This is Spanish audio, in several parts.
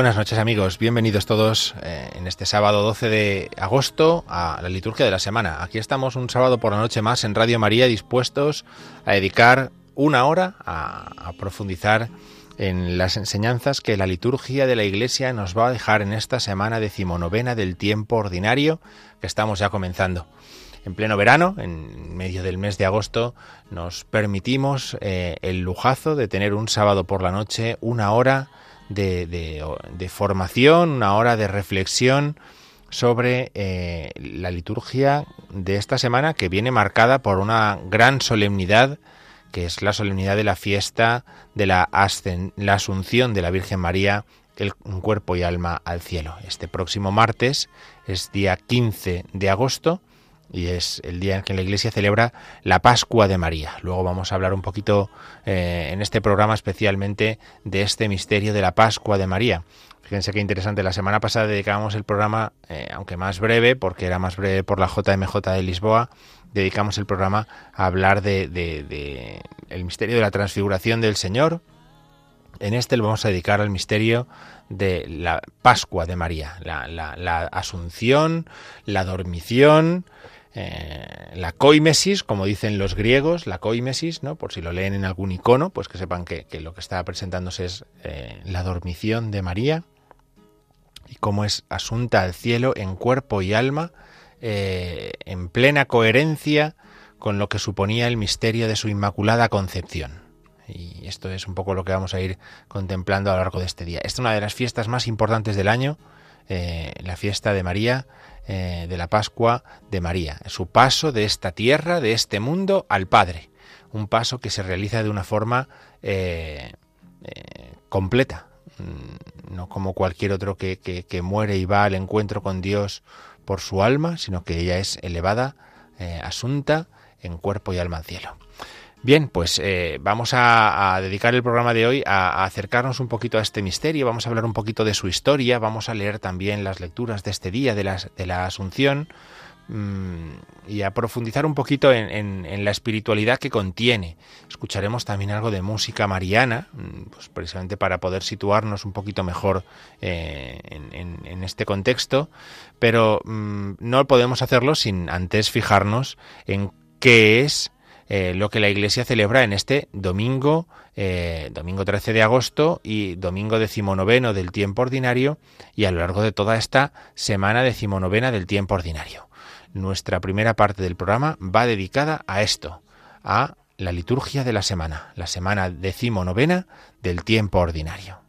Buenas noches amigos, bienvenidos todos eh, en este sábado 12 de agosto a la liturgia de la semana. Aquí estamos un sábado por la noche más en Radio María dispuestos a dedicar una hora a, profundizar en las enseñanzas que la liturgia de la Iglesia nos va a dejar en esta semana decimonovena del tiempo ordinario que estamos ya comenzando. En pleno verano, en medio del mes de agosto, nos permitimos eh, el lujazo de tener un sábado por la noche, una hora de, formación, una hora de reflexión sobre eh, la liturgia de esta semana que viene marcada por una gran solemnidad que es la solemnidad de la fiesta de la, la Asunción de la Virgen María, el cuerpo y alma al cielo. Este próximo martes es día 15 de agosto y es el día en que la Iglesia celebra la Pascua de María. Luego vamos a hablar un poquito eh, en este programa especialmente de este misterio de la Pascua de María. Fíjense qué interesante. La semana pasada dedicábamos el programa, eh, aunque más breve, porque era más breve por la JMJ de Lisboa, dedicamos el programa a hablar de, el misterio de la transfiguración del Señor. En este lo vamos a dedicar al misterio de la Pascua de María, la asunción, la dormición, eh, la coimesis, como dicen los griegos, la coimesis, ¿no? por si lo leen en algún icono, pues que sepan que, lo que está presentándose es eh, la dormición de María y cómo es asunta al cielo en cuerpo y alma, eh, en plena coherencia con lo que suponía el misterio de su Inmaculada Concepción. Y esto es un poco lo que vamos a ir contemplando a lo largo de este día. Esta es una de las fiestas más importantes del año, la fiesta de María, eh, de la Pascua de María, su paso de esta tierra, de este mundo, al Padre. Un paso que se realiza de una forma eh, eh, completa, mm, no como cualquier otro que, que, muere y va al encuentro con Dios por su alma, sino que ella es elevada, asunta en cuerpo y alma al cielo. Bien, pues eh, vamos a, dedicar el programa de hoy a, acercarnos un poquito a este misterio, vamos a hablar un poquito de su historia, vamos a leer también las lecturas de este día de la, Asunción mm, y a profundizar un poquito en, la espiritualidad que contiene. Escucharemos también algo de música mariana, mm, pues precisamente para poder situarnos un poquito mejor eh, en, este contexto, pero mm, no podemos hacerlo sin antes fijarnos en qué es eh, lo que la Iglesia celebra en este domingo, eh, domingo 13 de agosto y domingo decimonoveno del tiempo ordinario y a lo largo de toda esta semana decimonovena del tiempo ordinario. Nuestra primera parte del programa va dedicada a esto, a la liturgia de la semana, la semana decimonovena del tiempo ordinario.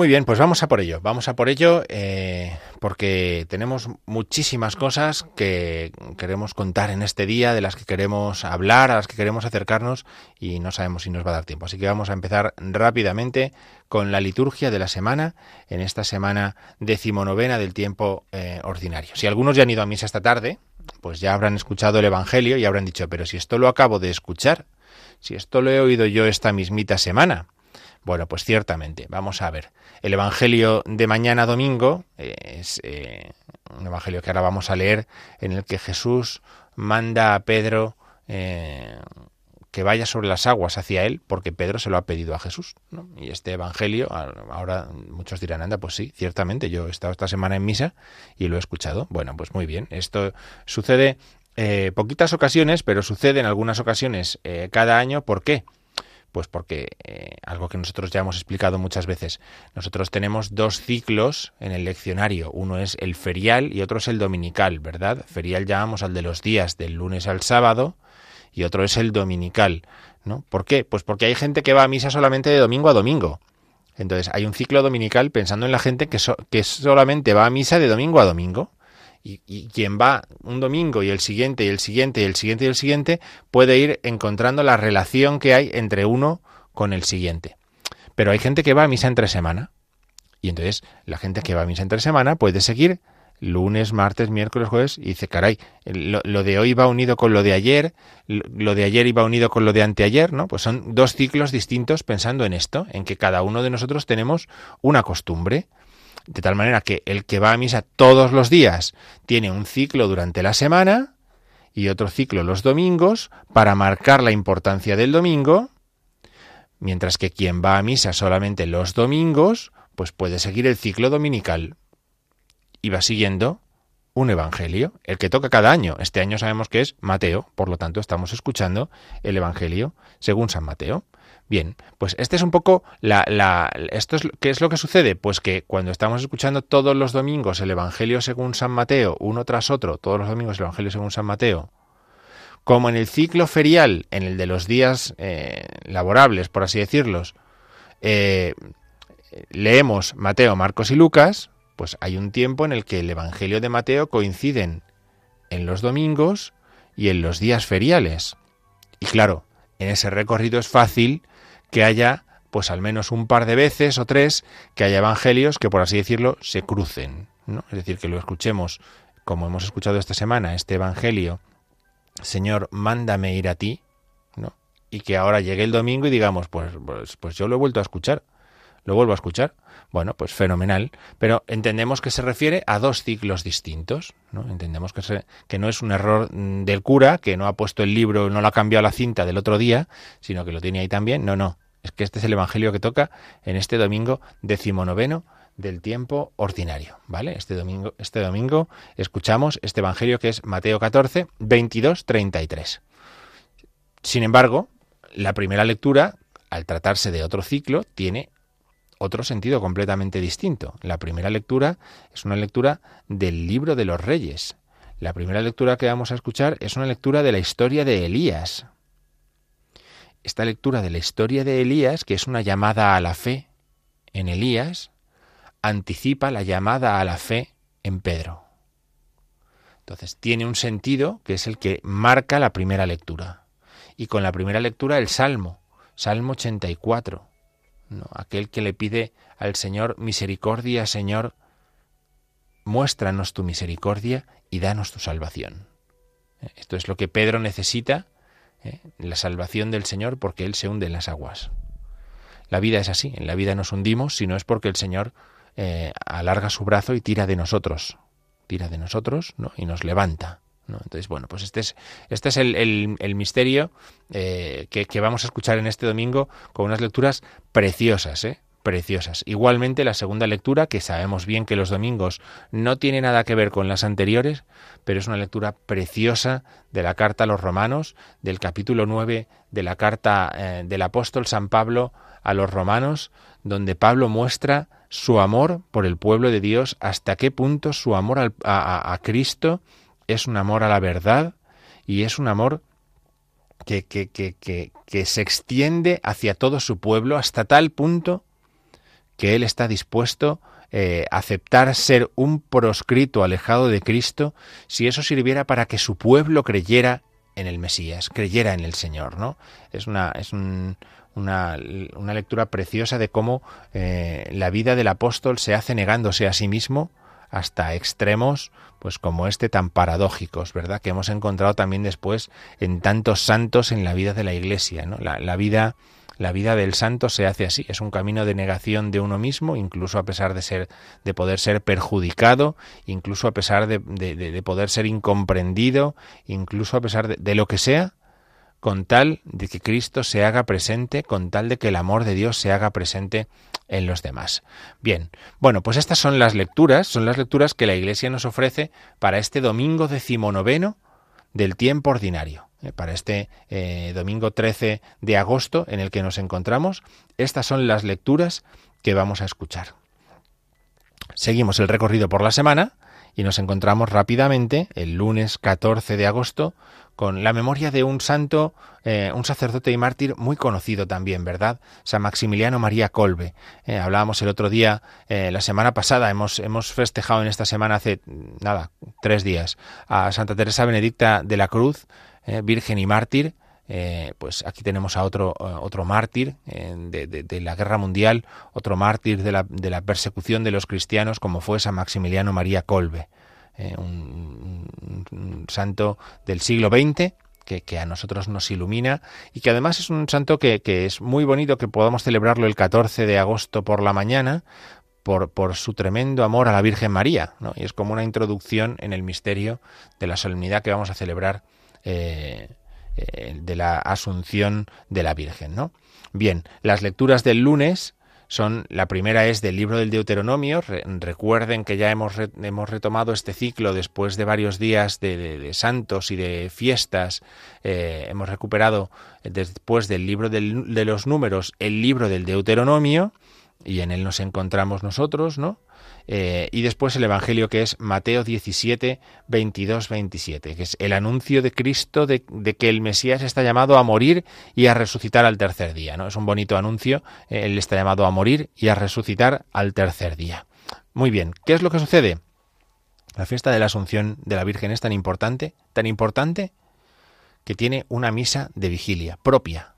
Muy bien, pues vamos a por ello. Vamos a por ello eh, porque tenemos muchísimas cosas que queremos contar en este día, de las que queremos hablar, a las que queremos acercarnos y no sabemos si nos va a dar tiempo. Así que vamos a empezar rápidamente con la liturgia de la semana, en esta semana decimonovena del tiempo eh, ordinario. Si algunos ya han ido a misa esta tarde, pues ya habrán escuchado el Evangelio y habrán dicho, pero si esto lo acabo de escuchar, si esto lo he oído yo esta mismita semana, bueno, pues ciertamente, vamos a ver. El Evangelio de mañana domingo eh, es eh, un Evangelio que ahora vamos a leer en el que Jesús manda a Pedro eh, que vaya sobre las aguas hacia él, porque Pedro se lo ha pedido a Jesús. Y este Evangelio, ahora muchos dirán, anda, pues sí, ciertamente, yo he estado esta semana en misa y lo he escuchado. Bueno, pues muy bien, esto sucede poquitas ocasiones, pero sucede en algunas ocasiones cada año. ¿Por qué? Pues porque eh, algo que nosotros ya hemos explicado muchas veces, nosotros tenemos dos ciclos en el leccionario, uno es el ferial y otro es el dominical, ¿verdad? Ferial llamamos al de los días del lunes al sábado y otro es el dominical, ¿no? ¿Por qué? Pues porque hay gente que va a misa solamente de domingo a domingo. Entonces hay un ciclo dominical pensando en la gente que, que solamente va a misa de domingo a domingo. Y, quien va un domingo y el siguiente y el siguiente y el siguiente y el siguiente puede ir encontrando la relación que hay entre uno con el siguiente. Pero hay gente que va a misa entre semana. Y entonces la gente que va a misa entre semana puede seguir lunes, martes, miércoles, jueves y dice, caray, lo, lo, de hoy va unido con lo de ayer, lo de ayer iba unido con lo de anteayer, ¿no? Pues son dos ciclos distintos pensando en esto, en que cada uno de nosotros tenemos una costumbre, de tal manera que el que va a misa todos los días tiene un ciclo durante la semana y otro ciclo los domingos para marcar la importancia del domingo, mientras que quien va a misa solamente los domingos, pues puede seguir el ciclo dominical y va siguiendo un evangelio, el que toca cada año. Este año sabemos que es Mateo, por lo tanto estamos escuchando el evangelio según San Mateo. Bien, pues este es un poco la, esto es qué es lo que sucede, pues que cuando estamos escuchando todos los domingos el Evangelio según San Mateo, uno tras otro, todos los domingos el Evangelio según San Mateo, como en el ciclo ferial, en el de los días eh, laborables, por así decirlos, eh, leemos Mateo, Marcos y Lucas, pues hay un tiempo en el que el Evangelio de Mateo coinciden en los domingos y en los días feriales. Y claro, en ese recorrido es fácil que haya pues al menos un par de veces o tres que haya evangelios que por así decirlo se crucen, ¿no? Es decir, que lo escuchemos como hemos escuchado esta semana este evangelio, Señor, mándame ir a ti, ¿no? Y que ahora llegue el domingo y digamos, pues, pues, pues yo lo he vuelto a escuchar, lo vuelvo a escuchar. Bueno, pues fenomenal, pero entendemos que se refiere a dos ciclos distintos, ¿no? Entendemos que, que no es un error mm, del cura, que no ha puesto el libro, no lo ha cambiado la cinta del otro día, sino que lo tiene ahí también. No, no, es que este es el evangelio que toca en este domingo decimonoveno del tiempo ordinario, ¿vale? Este domingo, este domingo escuchamos este evangelio que es Mateo 14, 22, 33. Sin embargo, la primera lectura, al tratarse de otro ciclo, tiene otro sentido completamente distinto. La primera lectura es una lectura del libro de los reyes. La primera lectura que vamos a escuchar es una lectura de la historia de Elías. Esta lectura de la historia de Elías, que es una llamada a la fe en Elías, anticipa la llamada a la fe en Pedro. Entonces tiene un sentido que es el que marca la primera lectura. Y con la primera lectura el Salmo, Salmo 84, aquel que le pide al Señor misericordia, Señor, muéstranos tu misericordia y danos tu salvación. ¿Eh? Esto es lo que Pedro necesita, ¿eh? la salvación del Señor, porque Él se hunde en las aguas. La vida es así, en la vida nos hundimos si no es porque el Señor eh, alarga su brazo y tira de nosotros, tira de nosotros ¿no? y nos levanta. Entonces, bueno, pues este es, este es el, misterio eh, que, vamos a escuchar en este domingo con unas lecturas preciosas, ¿eh? preciosas. Igualmente la segunda lectura, que sabemos bien que los domingos no tiene nada que ver con las anteriores, pero es una lectura preciosa de la carta a los romanos, del capítulo 9 de la carta eh, del apóstol San Pablo a los romanos, donde Pablo muestra su amor por el pueblo de Dios, hasta qué punto su amor a Cristo es un amor a la verdad y es un amor que, que, que, que, se extiende hacia todo su pueblo hasta tal punto que él está dispuesto eh, a aceptar ser un proscrito alejado de Cristo si eso sirviera para que su pueblo creyera en el Mesías, creyera en el Señor, ¿no? Es una, es una, una, lectura preciosa de cómo eh, la vida del apóstol se hace negándose a sí mismo hasta extremos, pues como este tan paradójicos, ¿verdad? Que hemos encontrado también después en tantos santos en la vida de la Iglesia, ¿no? La, la vida la vida del santo se hace así, es un camino de negación de uno mismo, incluso a pesar de ser, de poder ser perjudicado, incluso a pesar de, de, poder ser incomprendido, incluso a pesar de, lo que sea, con tal de que Cristo se haga presente, con tal de que el amor de Dios se haga presente en los demás. Bien, bueno, pues estas son las lecturas, son las lecturas que la Iglesia nos ofrece para este domingo decimonoveno del tiempo ordinario. Eh, para este eh, domingo 13 de agosto en el que nos encontramos. Estas son las lecturas que vamos a escuchar. Seguimos el recorrido por la semana y nos encontramos rápidamente el lunes 14 de agosto con la memoria de un santo, eh, un sacerdote y mártir muy conocido también, ¿verdad? San Maximiliano María Colbe. hablábamos el otro día, la semana pasada, hemos, hemos festejado en esta semana hace, nada, tres días, a Santa Teresa Benedicta de la Cruz, eh, virgen y mártir, eh, pues aquí tenemos a otro, eh, otro mártir de, la guerra mundial, otro mártir de la, de la, persecución de los cristianos, como fue San Maximiliano María Colbe, un, santo del siglo XX. Que, a nosotros nos ilumina y que además es un santo que, que, es muy bonito que podamos celebrarlo el 14 de agosto por la mañana por, por su tremendo amor a la Virgen María. ¿no? Y es como una introducción en el misterio de la solemnidad que vamos a celebrar eh, eh, de la Asunción de la Virgen. ¿no? Bien, las lecturas del lunes son la primera es del libro del Deuteronomio. recuerden que ya hemos, hemos, retomado este ciclo después de varios días de, santos y de fiestas. Eh, hemos recuperado después del libro de los números el libro del Deuteronomio y en él nos encontramos nosotros, ¿no? Eh, y después el Evangelio que es Mateo 17, 22, 27, que es el anuncio de Cristo de, que el Mesías está llamado a morir y a resucitar al tercer día. ¿no? Es un bonito anuncio, eh, él está llamado a morir y a resucitar al tercer día. Muy bien, ¿qué es lo que sucede? La fiesta de la Asunción de la Virgen es tan importante, tan importante, que tiene una misa de vigilia propia,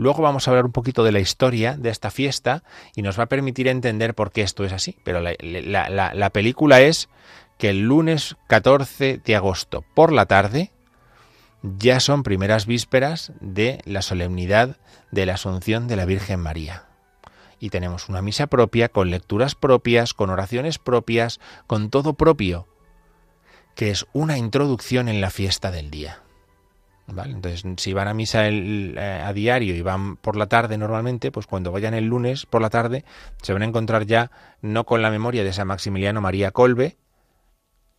Luego vamos a hablar un poquito de la historia de esta fiesta y nos va a permitir entender por qué esto es así. Pero la, película es que el lunes 14 de agosto por la tarde ya son primeras vísperas de la solemnidad de la Asunción de la Virgen María. Y tenemos una misa propia, con lecturas propias, con oraciones propias, con todo propio, que es una introducción en la fiesta del día. Entonces, si van a misa eh, a diario y van por la tarde normalmente, pues cuando vayan el lunes por la tarde se van a encontrar ya no con la memoria de San Maximiliano María Colbe,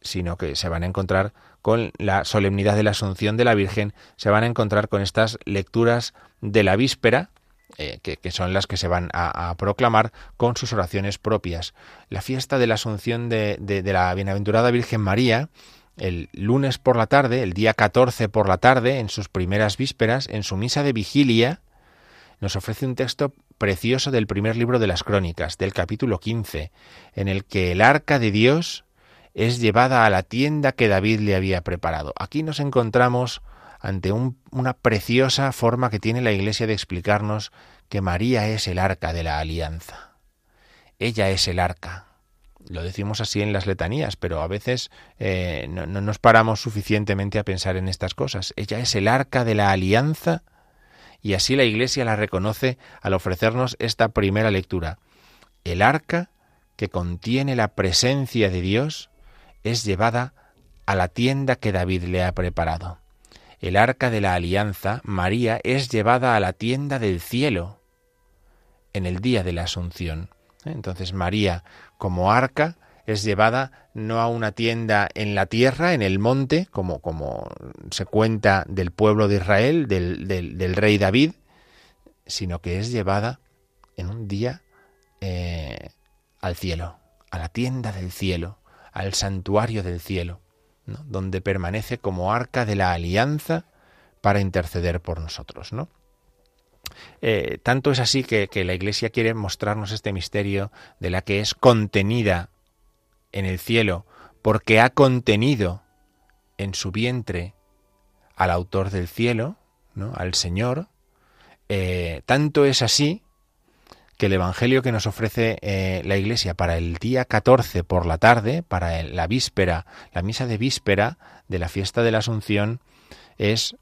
sino que se van a encontrar con la solemnidad de la Asunción de la Virgen, se van a encontrar con estas lecturas de la víspera, eh, que, son las que se van a, proclamar con sus oraciones propias. La fiesta de la Asunción de la Bienaventurada Virgen María, el lunes por la tarde, el día 14 por la tarde, en sus primeras vísperas, en su misa de vigilia, nos ofrece un texto precioso del primer libro de las Crónicas, del capítulo 15, en el que el arca de Dios es llevada a la tienda que David le había preparado. Aquí nos encontramos ante una preciosa forma que tiene la Iglesia de explicarnos que María es el arca de la alianza. Ella es el arca, lo decimos así en las letanías, pero a veces eh, no, nos paramos suficientemente a pensar en estas cosas. Ella es el arca de la alianza y así la Iglesia la reconoce al ofrecernos esta primera lectura. El arca que contiene la presencia de Dios es llevada a la tienda que David le ha preparado. El arca de la alianza, María, es llevada a la tienda del cielo en el día de la Asunción. Entonces María, como arca, es llevada no a una tienda en la tierra, en el monte, como, como se cuenta del pueblo de Israel, del, del, rey David, sino que es llevada en un día eh, al cielo, a la tienda del cielo, al santuario del cielo, donde permanece como arca de la alianza para interceder por nosotros. ¿no? Eh, tanto es así que, la Iglesia quiere mostrarnos este misterio de la que es contenida en el cielo, porque ha contenido en su vientre al autor del cielo, ¿no? al Señor. Eh, tanto es así que el Evangelio que nos ofrece eh, la Iglesia para el día 14 por la tarde, para la víspera, la misa de víspera de la fiesta de la Asunción, es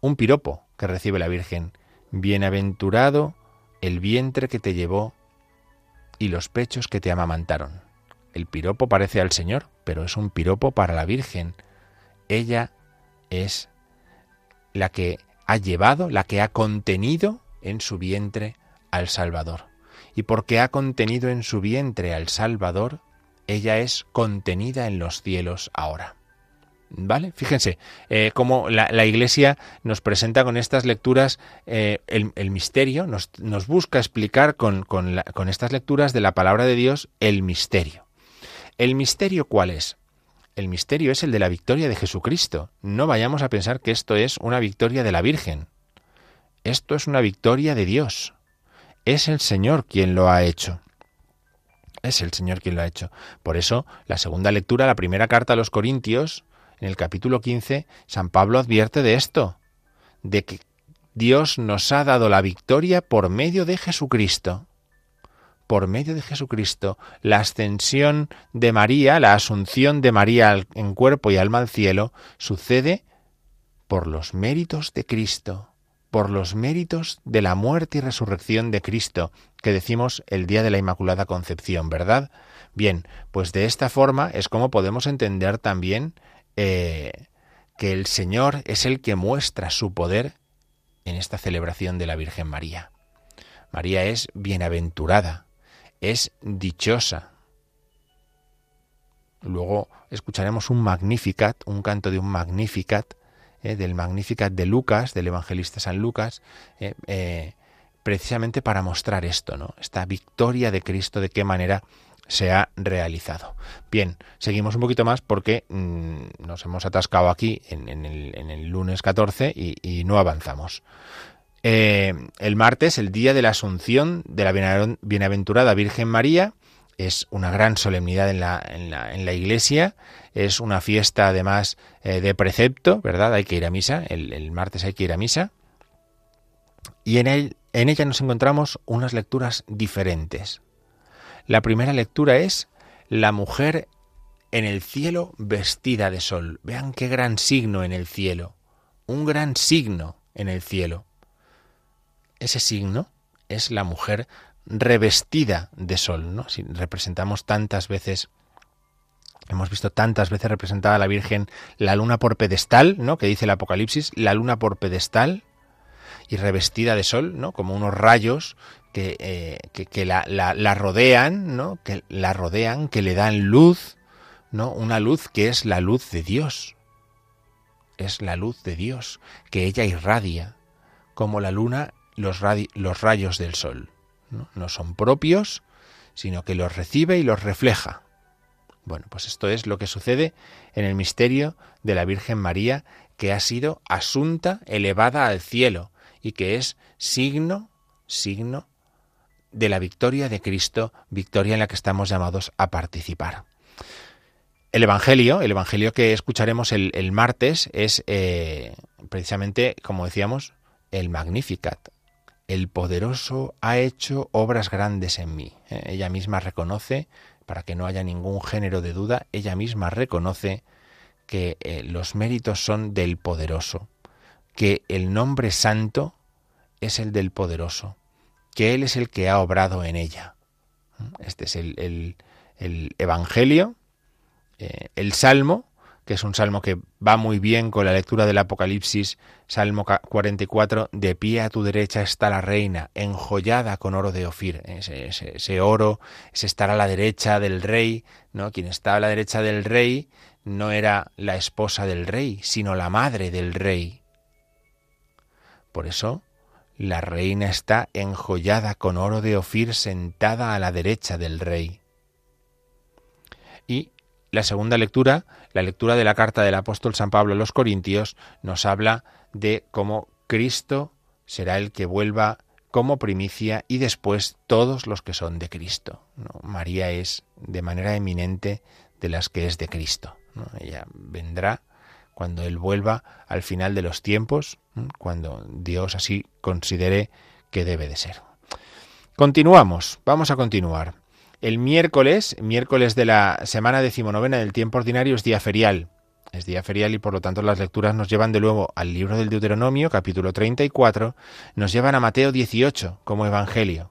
un piropo que recibe la Virgen. Bienaventurado el vientre que te llevó y los pechos que te amamantaron. El piropo parece al Señor, pero es un piropo para la Virgen. Ella es la que ha llevado, la que ha contenido en su vientre al Salvador. Y porque ha contenido en su vientre al Salvador, ella es contenida en los cielos ahora. ¿Vale? Fíjense eh, cómo la, Iglesia nos presenta con estas lecturas eh, el, misterio, nos, busca explicar con, con, con estas lecturas de la palabra de Dios el misterio. ¿El misterio cuál es? El misterio es el de la victoria de Jesucristo. No vayamos a pensar que esto es una victoria de la Virgen. Esto es una victoria de Dios. Es el Señor quien lo ha hecho. Es el Señor quien lo ha hecho. Por eso, la segunda lectura, la primera carta a los Corintios, en el capítulo 15, San Pablo advierte de esto, de que Dios nos ha dado la victoria por medio de Jesucristo por medio de Jesucristo, la ascensión de María, la asunción de María en cuerpo y alma al cielo, sucede por los méritos de Cristo, por los méritos de la muerte y resurrección de Cristo, que decimos el día de la Inmaculada Concepción, ¿verdad? Bien, pues de esta forma es como podemos entender también eh, que el Señor es el que muestra su poder en esta celebración de la Virgen María. María es bienaventurada, es dichosa. Luego escucharemos un Magnificat, un canto de un Magnificat, eh, del Magnificat de Lucas, del evangelista San Lucas, eh, precisamente para mostrar esto, ¿no? Esta victoria de Cristo, de qué manera se ha realizado. Bien, seguimos un poquito más porque mm, nos hemos atascado aquí en, el, lunes 14 y no avanzamos. Eh, el martes, el día de la Asunción de la Bienaventurada Virgen María, es una gran solemnidad en la, en la, iglesia, es una fiesta además eh, de precepto, ¿verdad? Hay que ir a misa, el, martes hay que ir a misa. Y en, en ella nos encontramos unas lecturas diferentes. La primera lectura es la mujer en el cielo vestida de sol. Vean qué gran signo en el cielo. Un gran signo en el cielo ese signo es la mujer revestida de sol, ¿no? Si representamos tantas veces Hemos visto tantas veces representada a la Virgen la luna por pedestal, ¿no? Que dice el Apocalipsis, la luna por pedestal y revestida de sol, ¿no? Como unos rayos que, eh, que, la, la, rodean, ¿no? Que la rodean, que le dan luz, ¿no? Una luz que es la luz de Dios. Es la luz de Dios, que ella irradia, como la luna los, rayos del sol. ¿no? son propios, sino que los recibe y los refleja. Bueno, pues esto es lo que sucede en el misterio de la Virgen María, que ha sido asunta, elevada al cielo, y que es signo, signo de la victoria de Cristo, victoria en la que estamos llamados a participar. El Evangelio, el Evangelio que escucharemos el, martes, es eh, precisamente, como decíamos, el Magnificat, el poderoso ha hecho obras grandes en mí. Eh, ella misma reconoce, para que no haya ningún género de duda, ella misma reconoce que eh, los méritos son del poderoso, que el nombre santo es el del poderoso, que Él es el que ha obrado en ella. Este es el, Evangelio, eh, el Salmo, que es un salmo que va muy bien con la lectura del Apocalipsis, Salmo 44, de pie a tu derecha está la reina, enjollada con oro de Ofir. Ese, ese, oro es estar a la derecha del rey, ¿no? Quien estaba a la derecha del rey no era la esposa del rey, sino la madre del rey. Por eso, la reina está enjollada con oro de Ofir sentada a la derecha del rey. Y la segunda lectura, la lectura de la carta del apóstol San Pablo a los Corintios, nos habla de cómo Cristo será el que vuelva como primicia y después todos los que son de Cristo. María es de manera eminente de las que es de Cristo. Ella vendrá cuando Él vuelva al final de los tiempos, cuando Dios así considere que debe de ser. Continuamos, vamos a continuar. El miércoles, miércoles de la semana decimonovena del tiempo ordinario, es día ferial. Es día ferial y por lo tanto las lecturas nos llevan de nuevo al libro del Deuteronomio, capítulo 34, nos llevan a Mateo 18 como evangelio.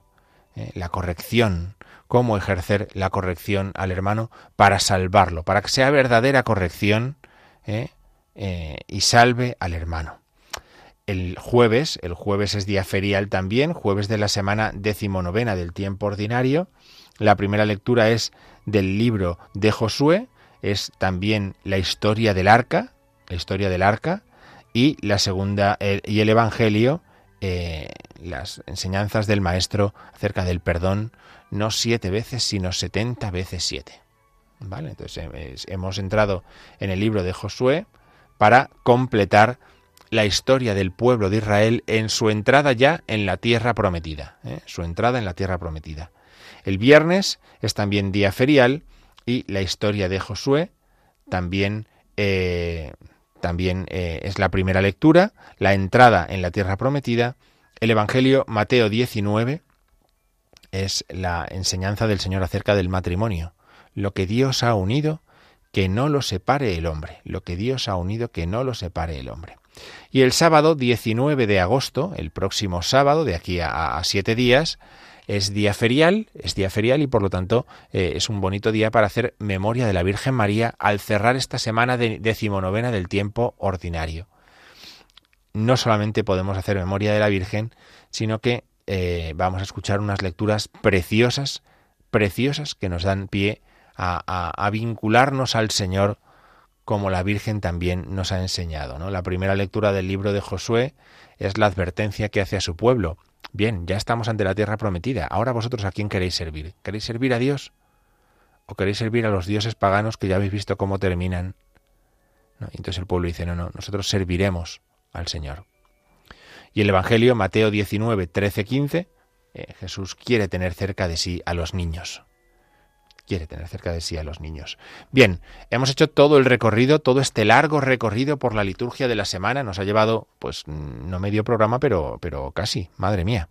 Eh, la corrección, cómo ejercer la corrección al hermano para salvarlo, para que sea verdadera corrección eh, eh, y salve al hermano. El jueves, el jueves es día ferial también, jueves de la semana decimonovena del tiempo ordinario. La primera lectura es del libro de Josué, es también la historia del arca, la historia del arca, y la segunda, y el Evangelio, eh, las enseñanzas del Maestro acerca del perdón, no siete veces, sino setenta veces siete. ¿Vale? Entonces hemos entrado en el libro de Josué para completar la historia del pueblo de Israel en su entrada ya en la tierra prometida. ¿eh? Su entrada en la tierra prometida. El viernes es también día ferial y la historia de Josué también, eh, también eh, es la primera lectura, la entrada en la tierra prometida. El Evangelio Mateo 19 es la enseñanza del Señor acerca del matrimonio. Lo que Dios ha unido, que no lo separe el hombre. Lo que Dios ha unido, que no lo separe el hombre. Y el sábado 19 de agosto, el próximo sábado, de aquí a, siete días, es día ferial, es día ferial y por lo tanto eh, es un bonito día para hacer memoria de la Virgen María al cerrar esta semana de decimonovena del tiempo ordinario. No solamente podemos hacer memoria de la Virgen, sino que eh, vamos a escuchar unas lecturas preciosas, preciosas que nos dan pie a vincularnos al Señor como la Virgen también nos ha enseñado. La primera lectura del libro de Josué es la advertencia que hace a su pueblo. Bien, ya estamos ante la tierra prometida. Ahora vosotros a quién queréis servir? ¿Queréis servir a Dios? ¿O queréis servir a los dioses paganos que ya habéis visto cómo terminan? ¿No? entonces el pueblo dice, no, no, nosotros serviremos al Señor. Y el Evangelio, Mateo 19, 13, 15, Jesús quiere tener cerca de sí a los niños quiere tener cerca de sí a los niños. Bien, hemos hecho todo el recorrido, todo este largo recorrido por la liturgia de la semana. Nos ha llevado, pues, no medio programa, pero, pero casi, madre mía.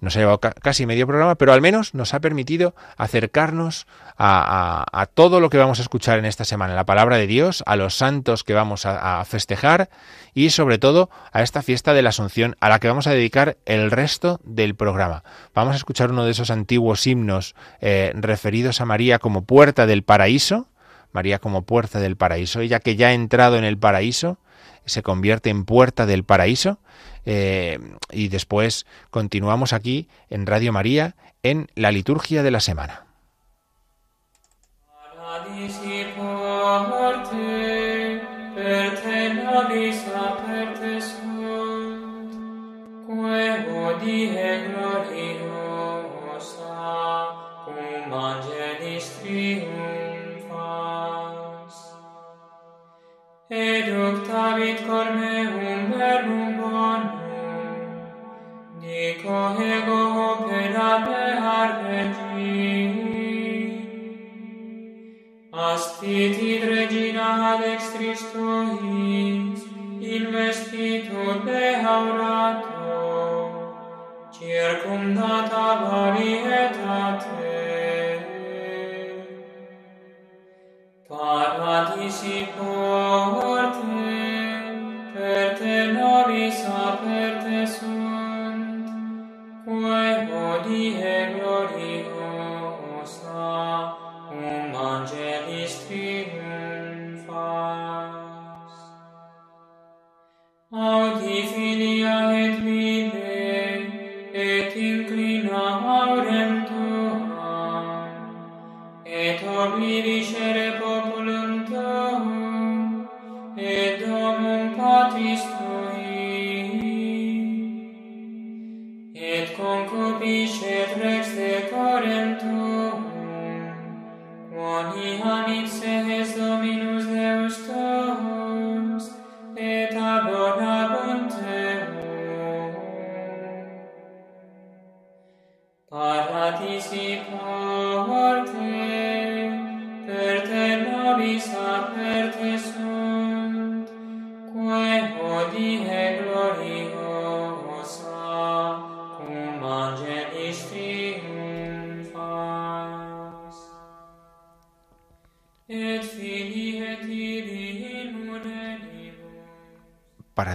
Nos ha llevado casi medio programa, pero al menos nos ha permitido acercarnos a, todo lo que vamos a escuchar en esta semana, la palabra de Dios, a los santos que vamos a, a festejar y sobre todo a esta fiesta de la Asunción a la que vamos a dedicar el resto del programa. Vamos a escuchar uno de esos antiguos himnos eh, referidos a María como puerta del paraíso, María como puerta del paraíso, ella que ya ha entrado en el paraíso, se convierte en puerta del paraíso. Eh, y después continuamos aquí en Radio María en la liturgia de la semana. et octavit cor meum verbum bonum, dico ego opera me arpeggi. Astitit regina ad extris tuis, investitur de aurato, circumdata varietate, Paradisi nobis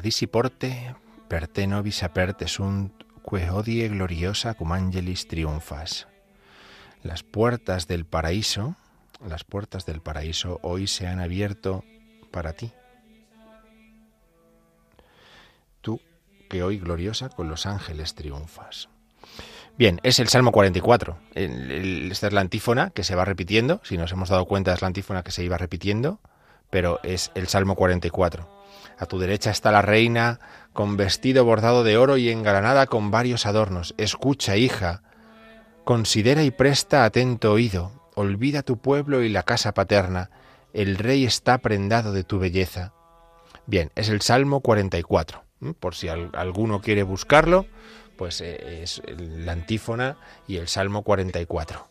Paradisi porte, per nobis aperte sunt, que hodie gloriosa cum angelis triunfas. Las puertas del paraíso, las puertas del paraíso hoy se han abierto para ti. Tú que hoy gloriosa con los ángeles triunfas. Bien, es el Salmo 44. El- el- Esta es la antífona que se va repitiendo. Si nos hemos dado cuenta, es la antífona que se iba repitiendo, pero es el Salmo 44. A tu derecha está la reina, con vestido bordado de oro y engalanada con varios adornos. Escucha, hija, considera y presta atento oído. Olvida tu pueblo y la casa paterna. El rey está prendado de tu belleza. Bien, es el Salmo 44. ¿m? Por si al- alguno quiere buscarlo, pues eh, es la antífona y el Salmo 44,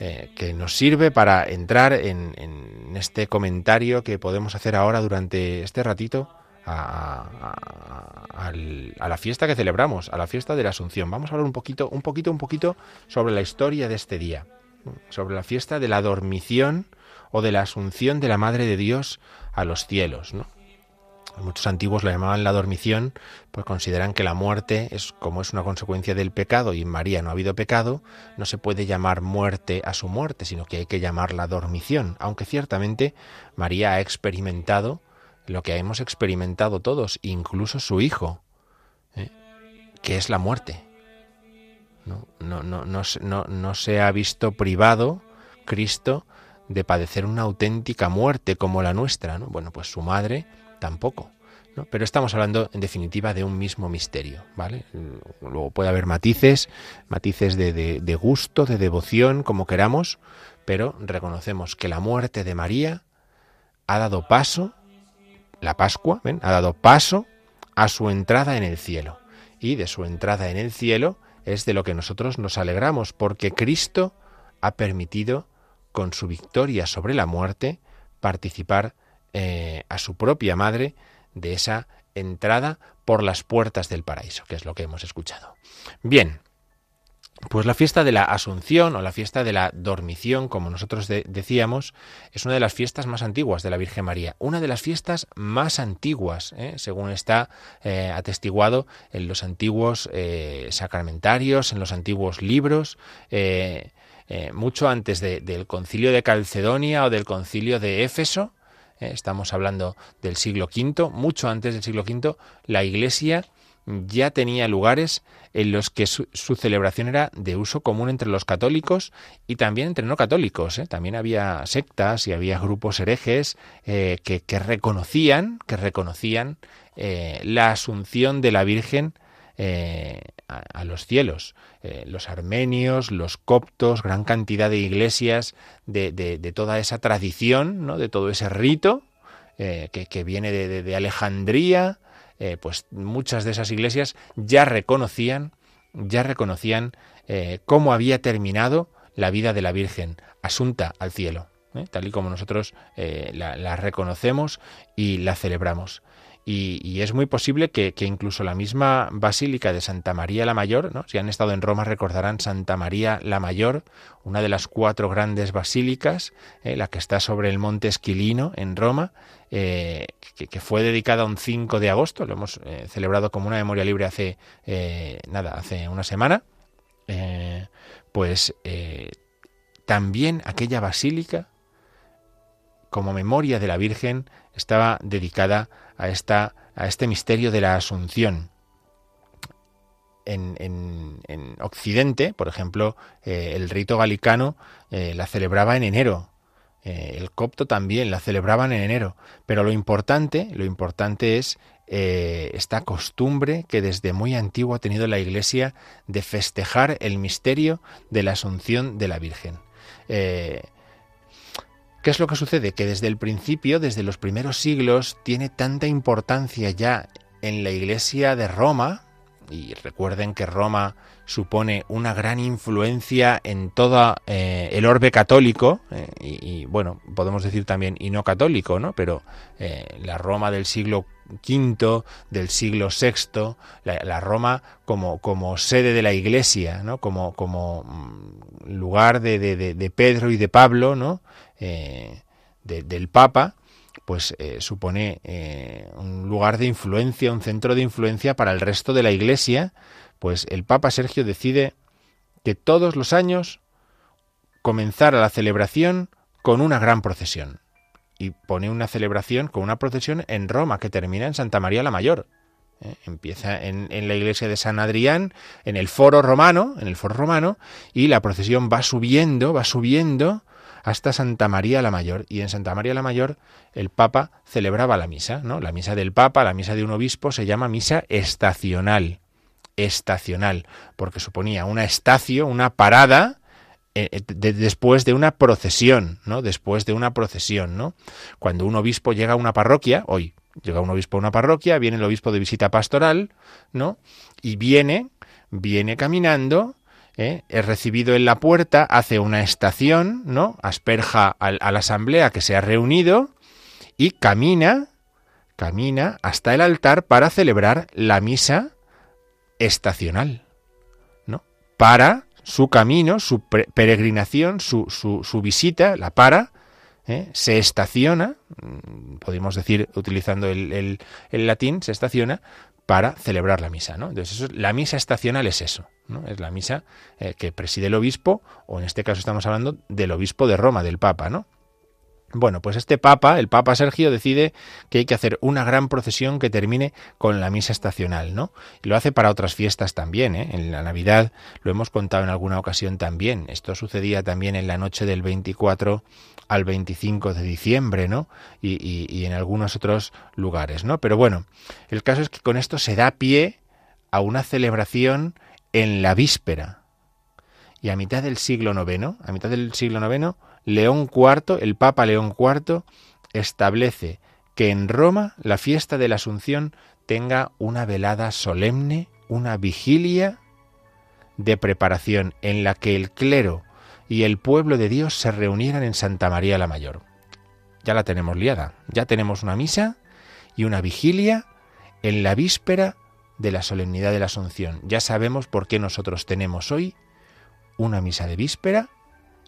eh, que nos sirve para entrar en, en este comentario que podemos hacer ahora durante este ratito a, a- la fiesta que celebramos, a la fiesta de la Asunción. Vamos a hablar un poquito, un poquito, un poquito sobre la historia de este día, sobre la fiesta de la dormición o de la Asunción de la Madre de Dios a los cielos, ¿no? Muchos antiguos lo llamaban la dormición, pues consideran que la muerte es como es una consecuencia del pecado y en María no ha habido pecado, no se puede llamar muerte a su muerte, sino que hay que llamarla dormición, aunque ciertamente María ha experimentado lo que hemos experimentado todos, incluso su hijo, ¿eh? que es la muerte. No, no, no, no, no se ha visto privado Cristo de padecer una auténtica muerte como la nuestra, ¿no? Bueno, pues su madre tampoco. ¿no? Pero estamos hablando, en definitiva, de un mismo misterio, ¿vale? Luego puede haber matices, matices de, de- de gusto, de devoción, como queramos, pero reconocemos que la muerte de María ha dado paso, la Pascua. Ha dado paso a su entrada en el cielo. Y de su entrada en el cielo es de lo que nosotros nos alegramos, porque Cristo ha permitido, con su victoria sobre la muerte, participar eh, a su propia madre de esa entrada por las puertas del paraíso, que es lo que hemos escuchado. Bien, pues la fiesta de la Asunción o la fiesta de la Dormición, como nosotros de- decíamos, es una de las fiestas más antiguas de la Virgen María, una de las fiestas más antiguas, ¿eh? según está eh, atestiguado en los antiguos sacramentarios, en los antiguos libros. mucho antes de- del concilio de Calcedonia o del concilio de Éfeso, estamos hablando del siglo V, mucho antes del siglo V, la Iglesia ya tenía lugares en los que su, celebración era de uso común entre los católicos y también entre no católicos. ¿eh? También había sectas y había grupos herejes eh, que, que reconocían, que reconocían eh, la asunción de la Virgen eh, a, los cielos. Eh, los armenios, los coptos, gran cantidad de iglesias de, toda esa tradición, ¿no? de todo ese rito eh, que, viene de, Alejandría, pues muchas de esas iglesias ya reconocían, ya reconocían cómo había terminado la vida de la Virgen, asunta al cielo, tal y como nosotros la reconocemos y la celebramos. Y, es muy posible que, incluso la misma Basílica de Santa María la Mayor, ¿no? si han estado en Roma recordarán Santa María la Mayor, una de las cuatro grandes basílicas, eh, la que está sobre el monte Esquilino en Roma, eh, que, fue dedicada un 5 de agosto, lo hemos eh, celebrado como una memoria libre hace nada, hace una semana, pues también aquella basílica, como memoria de la Virgen, estaba dedicada a, esta, a este misterio de la Asunción. En, en- en Occidente, por ejemplo, eh, el rito galicano eh, la celebraba en enero. Eh, el copto también la celebraban en enero. Pero lo importante, lo importante es esta costumbre que desde muy antiguo ha tenido la Iglesia de festejar el misterio de la Asunción de la Virgen. ¿Qué es lo que sucede? Que desde el principio, desde los primeros siglos, tiene tanta importancia ya en la Iglesia de Roma, y recuerden que Roma supone una gran influencia en todo eh, el orbe católico, eh, y, bueno, podemos decir también y no católico, ¿no? Pero eh, la Roma del siglo V, del siglo VI, la, Roma como, como, sede de la Iglesia, ¿no? Como, como mm, lugar de, de, Pedro y de Pablo, ¿no? Del Papa, pues eh, supone eh, un lugar de influencia, un centro de influencia para el resto de la Iglesia, pues el Papa Sergio decide que todos los años comenzara la celebración con una gran procesión. Y pone una celebración con una procesión en Roma que termina en Santa María la Mayor. ¿eh? Empieza en, en, la iglesia de San Adrián, en el foro romano, en el foro romano, y la procesión va subiendo, va subiendo hasta Santa María la Mayor. Y en Santa María la Mayor el Papa celebraba la misa, ¿no? La misa del Papa, la misa de un obispo, se llama misa estacional. Estacional, porque suponía una estacio, una parada, eh, eh, después de una procesión, ¿no? Después de una procesión, ¿no? Cuando un obispo llega a una parroquia, hoy llega un obispo a una parroquia, viene el obispo de visita pastoral, ¿no? Y viene, viene caminando ¿eh? es recibido en la puerta, hace una estación, ¿no? Asperja a, la asamblea que se ha reunido y camina, camina hasta el altar para celebrar la misa estacional, ¿no? Para su camino, su peregrinación, su, su, visita, la para, ¿eh? se estaciona, mm, podemos decir utilizando el, el, latín, se estaciona para celebrar la misa. ¿no? Entonces, la misa estacional es eso. ¿no? Es la misa eh, que preside el obispo, o en este caso estamos hablando del obispo de Roma, del Papa, ¿no? Bueno, pues este Papa, el Papa Sergio, decide que hay que hacer una gran procesión que termine con la misa estacional, ¿no? Y lo hace para otras fiestas también, ¿eh? En la Navidad lo hemos contado en alguna ocasión también. Esto sucedía también en la noche del 24 al 25 de diciembre, ¿no? Y, en algunos otros lugares, ¿no? Pero bueno, el caso es que con esto se da pie a una celebración en la víspera. Y a mitad del siglo IX, a mitad del siglo IX, León IV, el Papa León IV, establece que en Roma la fiesta de la Asunción tenga una velada solemne, una vigilia de preparación en la que el clero y el pueblo de Dios se reunieran en Santa María la Mayor. Ya la tenemos liada, ya tenemos una misa y una vigilia en la víspera de la solemnidad de la Asunción. Ya sabemos por qué nosotros tenemos hoy una misa de víspera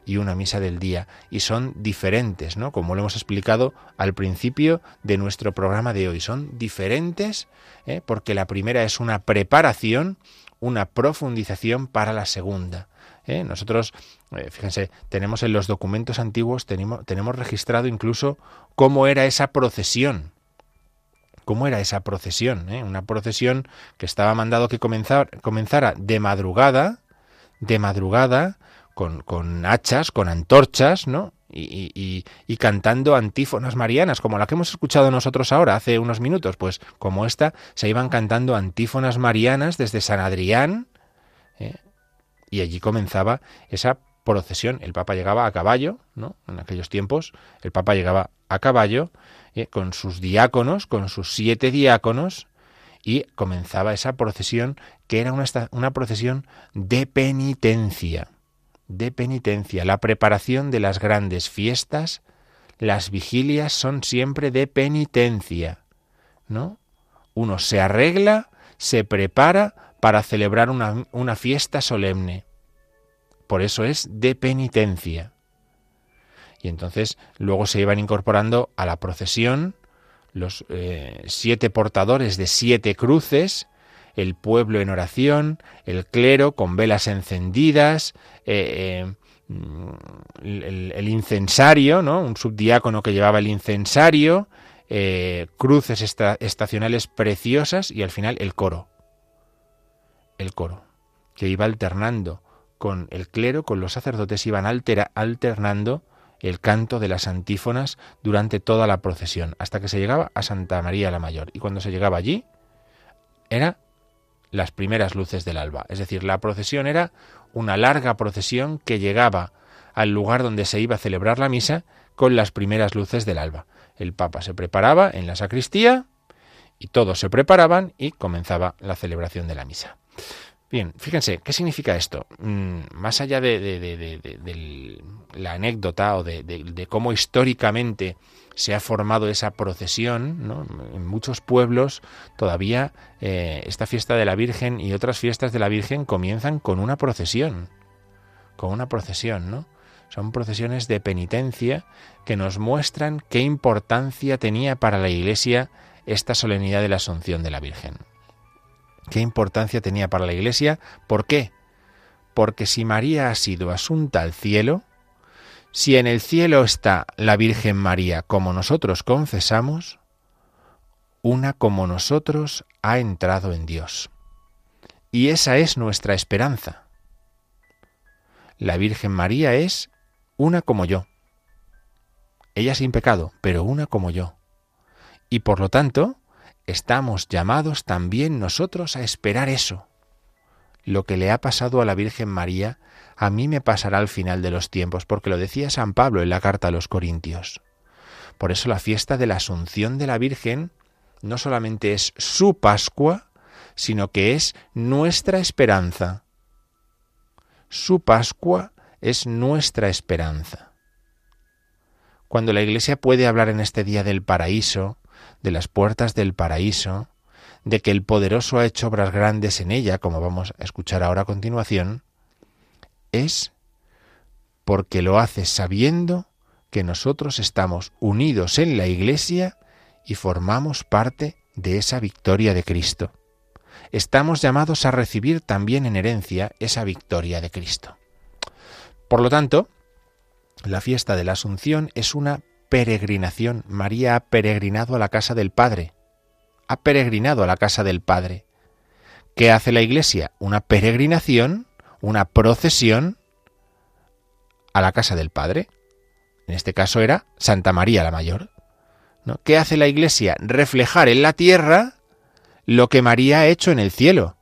y una misa del día y son diferentes, ¿no? Como lo hemos explicado al principio de nuestro programa de hoy, son diferentes ¿eh? porque la primera es una preparación, una profundización para la segunda. ¿Eh? Nosotros, eh, fíjense, tenemos en los documentos antiguos, tenemos, tenemos registrado incluso cómo era esa procesión, cómo era esa procesión, una procesión que estaba mandado que comenzara de madrugada, de madrugada, con, con hachas, con antorchas, ¿no? Y, y, cantando antífonas marianas, como la que hemos escuchado nosotros ahora hace unos minutos, pues como esta, se iban cantando antífonas marianas desde San Adrián, ¿eh? Y allí comenzaba esa procesión. El Papa llegaba a caballo, ¿no? En aquellos tiempos, el Papa llegaba a caballo, ¿eh? con sus diáconos, con sus siete diáconos, y comenzaba esa procesión que era una, una procesión de penitencia de penitencia. La preparación de las grandes fiestas, las vigilias son siempre de penitencia, ¿no? Uno se arregla, se prepara para celebrar una, una fiesta solemne. Por eso es de penitencia. Y entonces luego se iban incorporando a la procesión los eh, siete portadores de siete cruces, el pueblo en oración, el clero con velas encendidas, eh, eh, el, incensario, ¿no? un subdiácono que llevaba el incensario, cruces estacionales preciosas y al final el coro. El coro, que iba alternando con el clero, con los sacerdotes, iban alternando el canto de las antífonas durante toda la procesión, hasta que se llegaba a Santa María la Mayor. Y cuando se llegaba allí, era las primeras luces del alba. Es decir, la procesión era una larga procesión que llegaba al lugar donde se iba a celebrar la misa con las primeras luces del alba. El Papa se preparaba en la sacristía Y todos se preparaban y comenzaba la celebración de la misa. Bien, fíjense, ¿qué significa esto? Mm, más allá de, la anécdota o de, cómo históricamente se ha formado esa procesión, en muchos pueblos todavía eh, esta fiesta de la Virgen y otras fiestas de la Virgen comienzan con una procesión, con una procesión, ¿no? Son procesiones de penitencia que nos muestran qué importancia tenía para la Iglesia esta solemnidad de la Asunción de la Virgen. ¿Qué importancia tenía para la Iglesia? ¿Por qué? Porque si María ha sido asunta al cielo, si en el cielo está la Virgen María como nosotros confesamos, una como nosotros ha entrado en Dios. Y esa es nuestra esperanza. La Virgen María es una como yo. Ella sin pecado, pero una como yo. Y por lo tanto, estamos llamados también nosotros a esperar eso. Lo que le ha pasado a la Virgen María, a mí me pasará al final de los tiempos, porque lo decía San Pablo en la carta a los Corintios. Por eso la fiesta de la Asunción de la Virgen no solamente es su Pascua, sino que es nuestra esperanza. Su Pascua es nuestra esperanza. Cuando la Iglesia puede hablar en este día del paraíso, de las puertas del paraíso, de que el poderoso ha hecho obras grandes en ella, como vamos a escuchar ahora a continuación, es porque lo hace sabiendo que nosotros estamos unidos en la Iglesia y formamos parte de esa victoria de Cristo. Estamos llamados a recibir también en herencia esa victoria de Cristo. Por lo tanto, la fiesta de la Asunción es una peregrinación. María ha peregrinado a la casa del Padre. Ha peregrinado a la casa del Padre. ¿Qué hace la Iglesia? Una peregrinación, una procesión a la casa del Padre. En este caso era Santa María la Mayor. ¿no? ¿Qué hace la Iglesia? Reflejar en la tierra lo que María ha hecho en el cielo.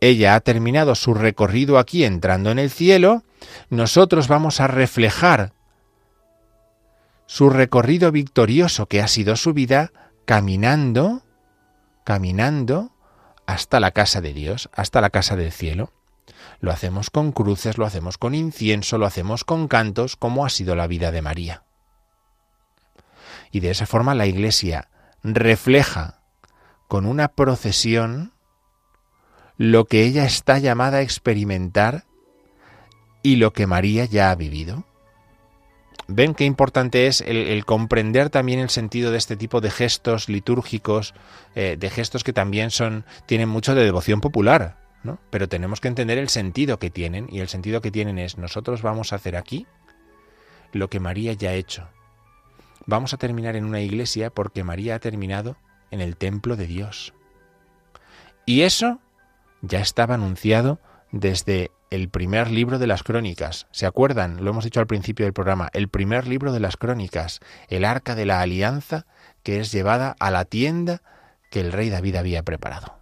Ella ha terminado su recorrido aquí entrando en el cielo, nosotros vamos a reflejar su recorrido victorioso que ha sido su vida caminando, caminando hasta la casa de Dios, hasta la casa del cielo. Lo hacemos con cruces, lo hacemos con incienso, lo hacemos con cantos, como ha sido la vida de María. Y de esa forma la Iglesia refleja con una procesión lo que ella está llamada a experimentar y lo que María ya ha vivido. Ven qué importante es el, comprender también el sentido de este tipo de gestos litúrgicos, eh, de gestos que también son tienen mucho de devoción popular, ¿no? Pero tenemos que entender el sentido que tienen y el sentido que tienen es nosotros vamos a hacer aquí lo que María ya ha hecho. Vamos a terminar en una iglesia porque María ha terminado en el templo de Dios. Y eso ya estaba anunciado desde el primer libro de las crónicas. ¿Se acuerdan? Lo hemos dicho al principio del programa. El primer libro de las crónicas, el arca de la alianza que es llevada a la tienda que el rey David había preparado.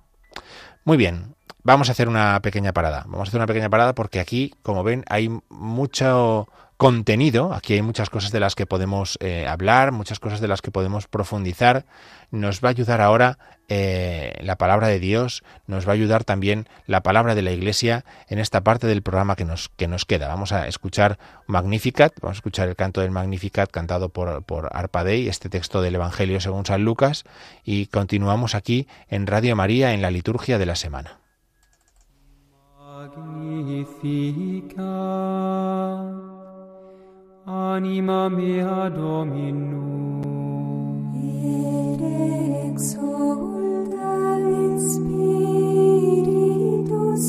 Muy bien, vamos a hacer una pequeña parada. Vamos a hacer una pequeña parada porque aquí, como ven, hay mucho contenido. Aquí hay muchas cosas de las que podemos eh, hablar, muchas cosas de las que podemos profundizar. Nos va a ayudar ahora eh, la palabra de Dios, nos va a ayudar también la palabra de la Iglesia en esta parte del programa que nos, que nos queda. Vamos a escuchar Magnificat, vamos a escuchar el canto del Magnificat cantado por, por Arpadei, este texto del Evangelio según San Lucas, y continuamos aquí en Radio María en la liturgia de la semana. Magnificat anima mea Dominum. Et exulta in spiritus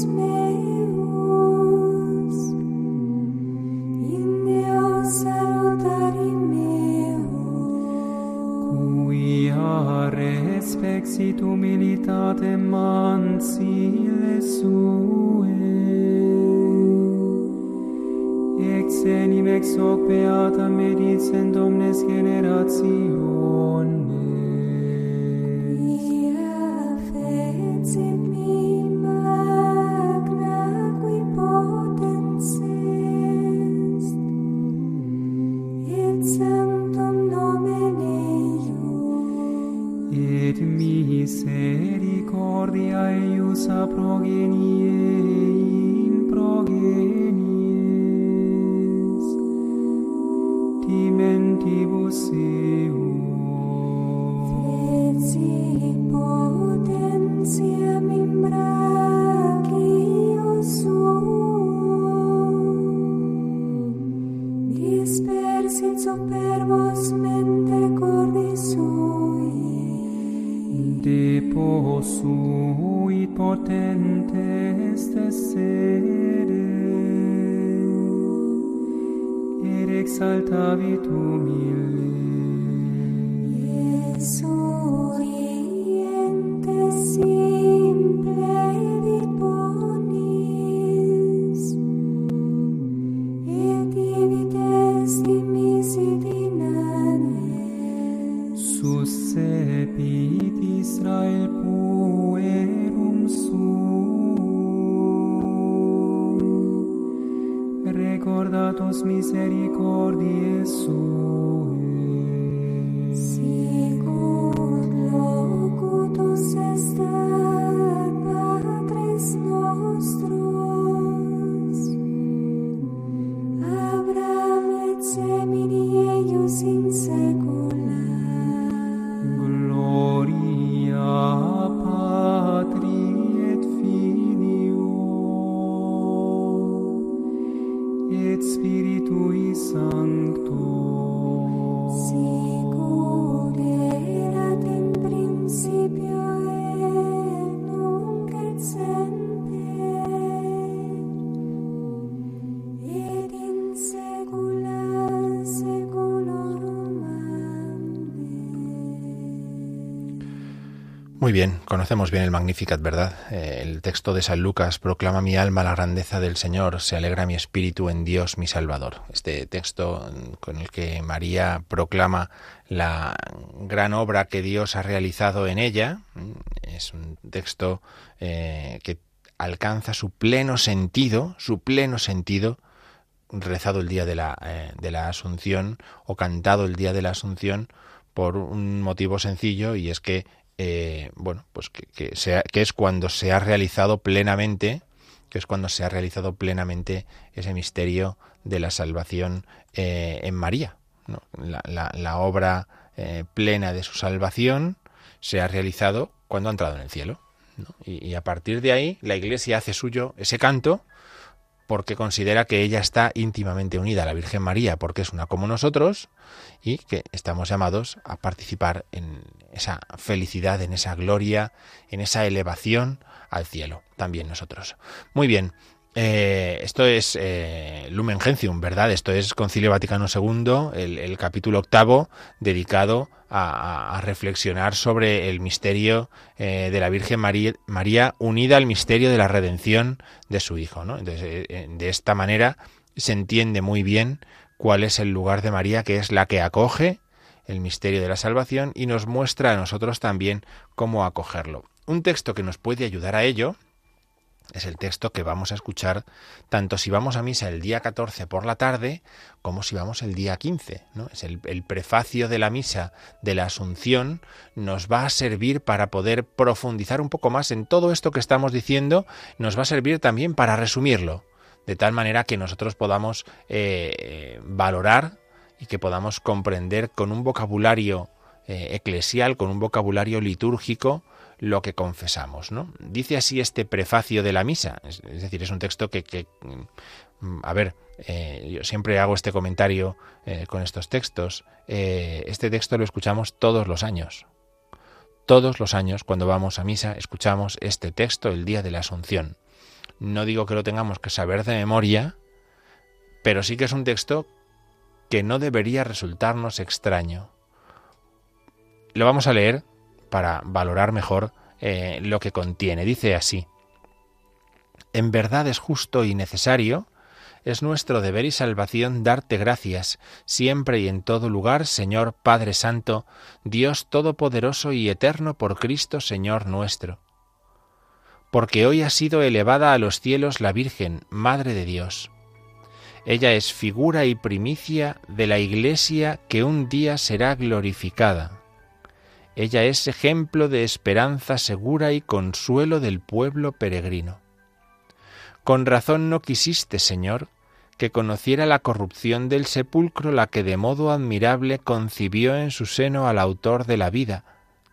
meus, in Deus salutari meo, quia respexit humilitatem mansile suae, senim ex hoc beata medicent omnes generationes. Via mi magna qui potens est, et sanctum nomen eius. Et misericordia eius a progenie Muy bien, conocemos bien el Magnificat, ¿verdad? Eh, el texto de San Lucas proclama mi alma la grandeza del Señor, se alegra mi espíritu en Dios mi Salvador. Este texto mm, con el que María proclama la gran obra que Dios ha realizado en ella mm, es un texto eh, que alcanza su pleno sentido, su pleno sentido rezado el día de la, eh, de la Asunción o cantado el día de la Asunción por un motivo sencillo y es que eh, bueno pues que, es cuando se ha realizado plenamente que es cuando se ha realizado plenamente ese misterio de la salvación eh, en María la, obra eh, plena de su salvación se ha realizado cuando ha entrado en el cielo y a partir de ahí la Iglesia hace suyo ese canto porque considera que ella está íntimamente unida a la Virgen María, porque es una como nosotros y que estamos llamados a participar en esa felicidad, en esa gloria, en esa elevación al cielo, también nosotros. Muy bien, eh, esto es eh, Lumen Gentium, ¿verdad? Esto es Concilio Vaticano II, el, capítulo octavo dedicado a, reflexionar sobre el misterio eh, de la Virgen María, unida al misterio de la redención de su Hijo, ¿no? Entonces, de esta manera se entiende muy bien cuál es el lugar de María, que es la que acoge el misterio de la salvación y nos muestra a nosotros también cómo acogerlo. Un texto que nos puede ayudar a ello es el texto que vamos a escuchar tanto si vamos a misa el día 14 por la tarde como si vamos el día 15. ¿no? Es el, prefacio de la misa de la Asunción nos va a servir para poder profundizar un poco más en todo esto que estamos diciendo, nos va a servir también para resumirlo, de tal manera que nosotros podamos eh, valorar y que podamos comprender con un vocabulario eh, eclesial, con un vocabulario litúrgico, lo que confesamos. ¿no? Dice así este prefacio de la misa, es, decir, es un texto que, que a ver, eh, yo siempre hago este comentario eh, con estos textos, eh, este texto lo escuchamos todos los años. Todos los años, cuando vamos a misa, escuchamos este texto el día de la Asunción. No digo que lo tengamos que saber de memoria, pero sí que es un texto que no debería resultarnos extraño. Lo vamos a leer para valorar mejor eh, lo que contiene. Dice así, en verdad es justo y necesario, es nuestro deber y salvación darte gracias, siempre y en todo lugar, Señor Padre Santo, Dios Todopoderoso y Eterno por Cristo Señor nuestro. Porque hoy ha sido elevada a los cielos la Virgen, Madre de Dios. Ella es figura y primicia de la Iglesia que un día será glorificada Ella es ejemplo de esperanza segura y consuelo del pueblo peregrino. Con razón no quisiste, Señor, que conociera la corrupción del sepulcro la que de modo admirable concibió en su seno al autor de la vida,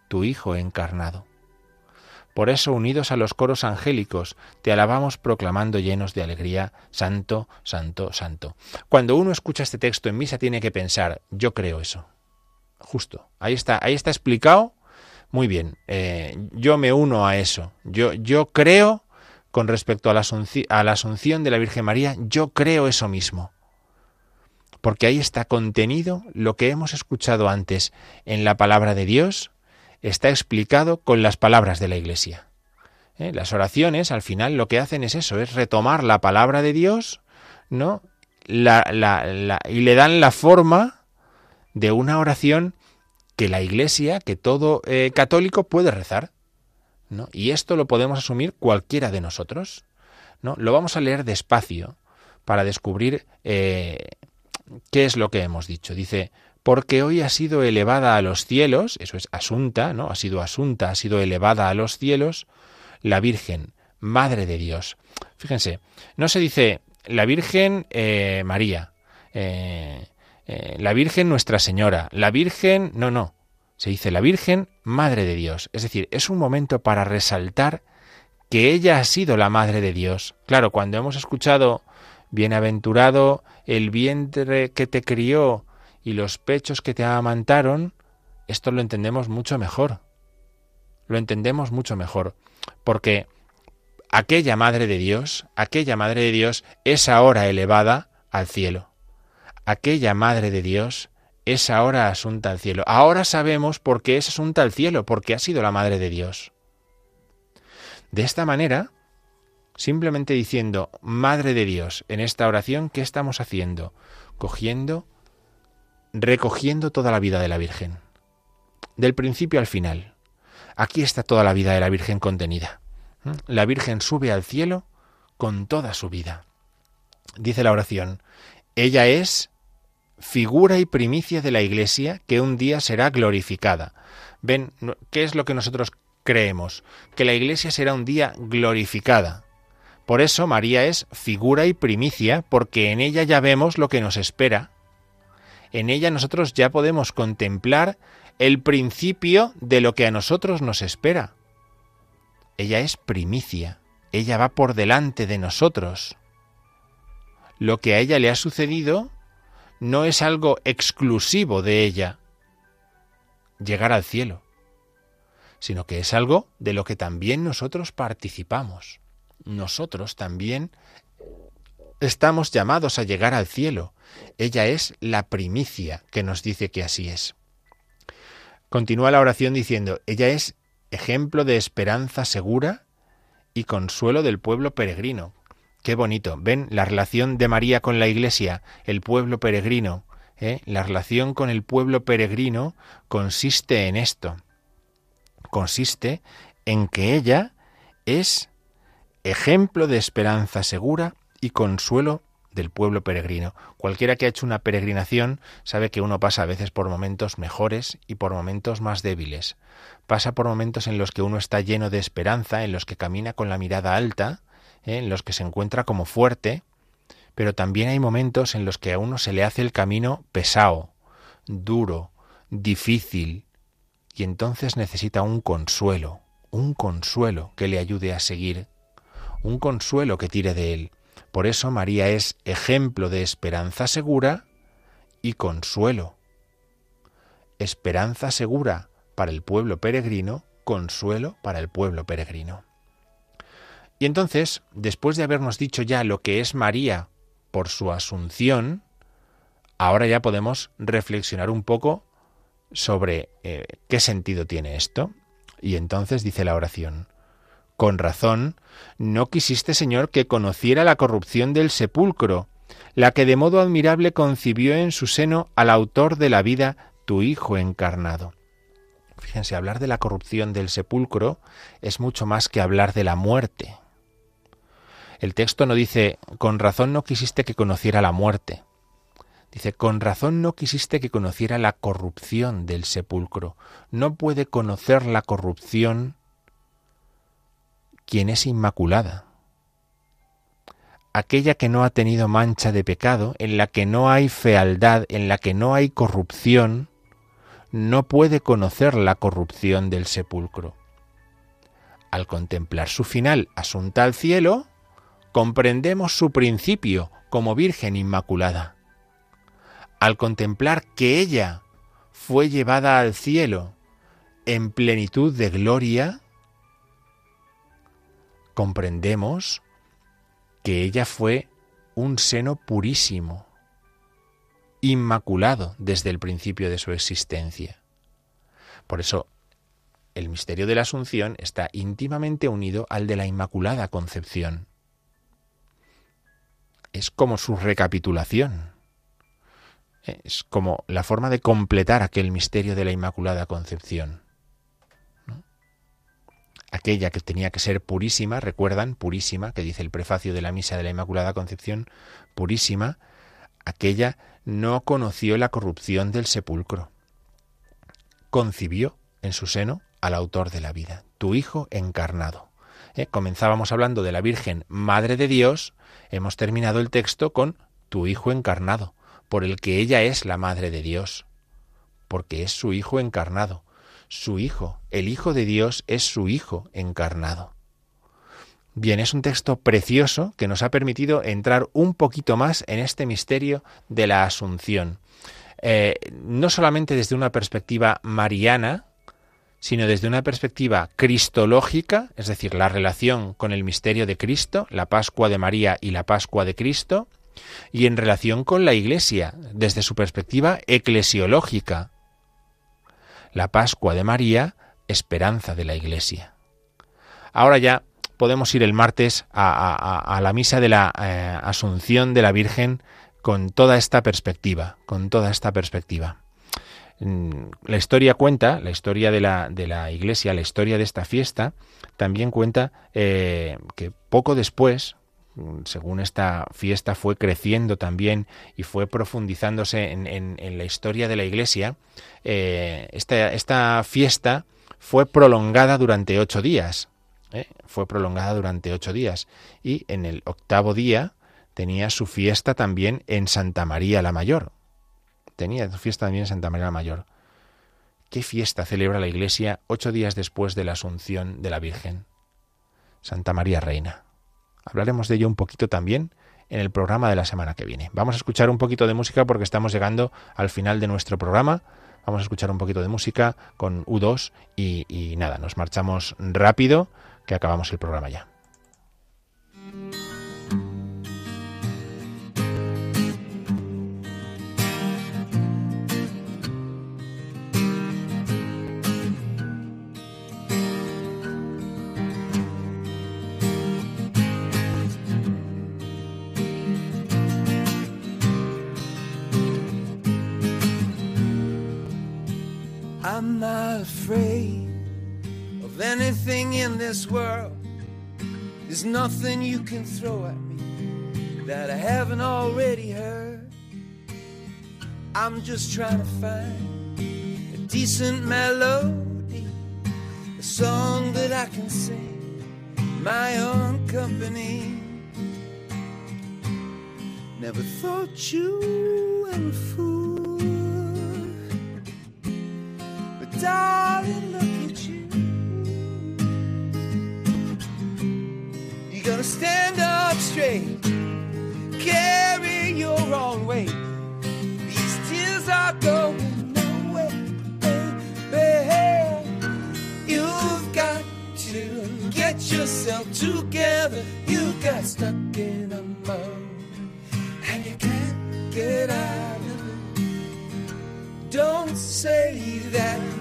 tu Hijo encarnado. Por eso, unidos a los coros angélicos, te alabamos proclamando llenos de alegría, Santo, Santo, Santo. Cuando uno escucha este texto en misa tiene que pensar, yo creo eso. Justo. Ahí está, ahí está explicado. Muy bien. Eh, yo me uno a eso. Yo, yo creo, con respecto a la, la asunción de la Virgen María, yo creo eso mismo. Porque ahí está contenido lo que hemos escuchado antes en la palabra de Dios, está explicado con las palabras de la Iglesia. ¿Eh? Las oraciones, al final, lo que hacen es eso, es retomar la palabra de Dios, ¿no? La, la, y le dan la forma de una oración que la Iglesia, que todo eh, católico puede rezar. ¿no? Y esto lo podemos asumir cualquiera de nosotros. ¿no? Lo vamos a leer despacio para descubrir eh, qué es lo que hemos dicho. Dice, porque hoy ha sido elevada a los cielos, eso es asunta, ¿no? Ha sido asunta, ha sido elevada a los cielos, la Virgen, Madre de Dios. Fíjense, no se dice la Virgen eh, María, eh, eh, la Virgen Nuestra Señora, la Virgen, no, no, se dice la Virgen, Madre de Dios. Es decir, es un momento para resaltar que ella ha sido la Madre de Dios. Claro, cuando hemos escuchado, bienaventurado el vientre que te crió, y los pechos que te amantaron, esto lo entendemos mucho mejor. Lo entendemos mucho mejor. Porque aquella Madre de Dios, aquella Madre de Dios es ahora elevada al cielo. Aquella Madre de Dios es ahora asunta al cielo. Ahora sabemos por qué es asunta al cielo, porque ha sido la Madre de Dios. De esta manera, simplemente diciendo Madre de Dios en esta oración, ¿qué estamos haciendo? Cogiendo recogiendo toda la vida de la Virgen, del principio al final. Aquí está toda la vida de la Virgen contenida. ¿Mm? La Virgen sube al cielo con toda su vida. Dice la oración, ella es figura y primicia de la Iglesia que un día será glorificada. Ven, ¿qué es lo que nosotros creemos? Que la Iglesia será un día glorificada. Por eso María es figura y primicia, porque en ella ya vemos lo que nos espera en ella nosotros ya podemos contemplar el principio de lo que a nosotros nos espera. Ella es primicia, ella va por delante de nosotros. Lo que a ella le ha sucedido no es algo exclusivo de ella, llegar al cielo, sino que es algo de lo que también nosotros participamos. Nosotros también estamos llamados a llegar al cielo. Ella es la primicia que nos dice que así es. Continúa la oración diciendo, ella es ejemplo de esperanza segura y consuelo del pueblo peregrino. Qué bonito. Ven la relación de María con la Iglesia, el pueblo peregrino. ¿eh? La relación con el pueblo peregrino consiste en esto. Consiste en que ella es ejemplo de esperanza segura y consuelo del pueblo peregrino. Cualquiera que ha hecho una peregrinación sabe que uno pasa a veces por momentos mejores y por momentos más débiles. Pasa por momentos en los que uno está lleno de esperanza, en los que camina con la mirada alta, ¿eh? en los que se encuentra como fuerte, pero también hay momentos en los que a uno se le hace el camino pesado, duro, difícil, y entonces necesita un consuelo, un consuelo que le ayude a seguir, un consuelo que tire de él. Por eso María es ejemplo de esperanza segura y consuelo. Esperanza segura para el pueblo peregrino, consuelo para el pueblo peregrino. Y entonces, después de habernos dicho ya lo que es María por su asunción, ahora ya podemos reflexionar un poco sobre eh, qué sentido tiene esto. Y entonces dice la oración, con razón, no quisiste, Señor, que conociera la corrupción del sepulcro, la que de modo admirable concibió en su seno al autor de la vida, tu Hijo encarnado. Fíjense, hablar de la corrupción del sepulcro es mucho más que hablar de la muerte. El texto no dice, con razón no quisiste que conociera la muerte. Dice, con razón no quisiste que conociera la corrupción del sepulcro. No puede conocer la corrupción quien es inmaculada. Aquella que no ha tenido mancha de pecado, en la que no hay fealdad, en la que no hay corrupción, no puede conocer la corrupción del sepulcro. Al contemplar su final asunta al cielo, comprendemos su principio como Virgen Inmaculada. Al contemplar que ella fue llevada al cielo en plenitud de gloria, comprendemos que ella fue un seno purísimo, inmaculado desde el principio de su existencia. Por eso, el misterio de la Asunción está íntimamente unido al de la Inmaculada Concepción. Es como su recapitulación. Es como la forma de completar aquel misterio de la Inmaculada Concepción aquella que tenía que ser purísima, recuerdan, purísima, que dice el prefacio de la misa de la Inmaculada Concepción, purísima, aquella no conoció la corrupción del sepulcro. Concibió en su seno al autor de la vida, tu Hijo encarnado. ¿Eh? Comenzábamos hablando de la Virgen, Madre de Dios, hemos terminado el texto con tu Hijo encarnado, por el que ella es la Madre de Dios, porque es su Hijo encarnado su Hijo. El Hijo de Dios es su Hijo encarnado. Bien, es un texto precioso que nos ha permitido entrar un poquito más en este misterio de la Asunción. Eh, no solamente desde una perspectiva mariana, sino desde una perspectiva cristológica, es decir, la relación con el misterio de Cristo, la Pascua de María y la Pascua de Cristo, y en relación con la Iglesia, desde su perspectiva eclesiológica, la Pascua de María, esperanza de la Iglesia. Ahora ya podemos ir el martes a, la misa de la eh, Asunción de la Virgen con toda esta perspectiva, con toda esta perspectiva. Mm, la historia cuenta, la historia de la, de la Iglesia, la historia de esta fiesta, también cuenta eh, que poco después, según esta fiesta fue creciendo también y fue profundizándose en, la historia de la Iglesia, eh, esta, fiesta fue prolongada durante ocho días. ¿eh? Fue prolongada durante ocho días. Y en el octavo día tenía su fiesta también en Santa María la Mayor. Tenía fiesta también Santa María la Mayor. ¿Qué fiesta celebra la Iglesia ocho días después de la Asunción de la Virgen? Santa María Reina. Hablaremos de ello un poquito también en el programa de la semana que viene. Vamos a escuchar un poquito de música porque estamos llegando al final de nuestro programa. Vamos a escuchar un poquito de música con U2 y, y nada, nos marchamos rápido que acabamos el programa ya. I'm not afraid of anything in this world. There's nothing you can throw at me that I haven't already heard. I'm just trying to find a decent melody, a song that I can sing, my own company. Never thought you were a fool. Darling, look at you. You gotta stand up straight, carry your own weight. These tears are going nowhere, baby. You've got to get yourself together. You got stuck in a mud, and you can't get out of it. Don't say that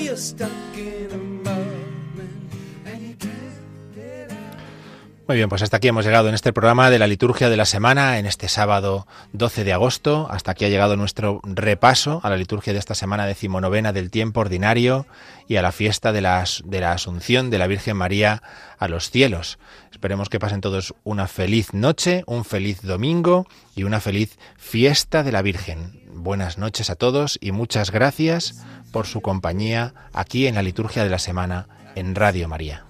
you're stuck in a Muy bien, pues hasta aquí hemos llegado en este programa de la liturgia de la semana, en este sábado 12 de agosto. Hasta aquí ha llegado nuestro repaso a la liturgia de esta semana decimonovena del tiempo ordinario y a la fiesta de la, de la Asunción de la Virgen María a los cielos. Esperemos que pasen todos una feliz noche, un feliz domingo y una feliz fiesta de la Virgen. Buenas noches a todos y muchas gracias por su compañía aquí en la liturgia de la semana en Radio María.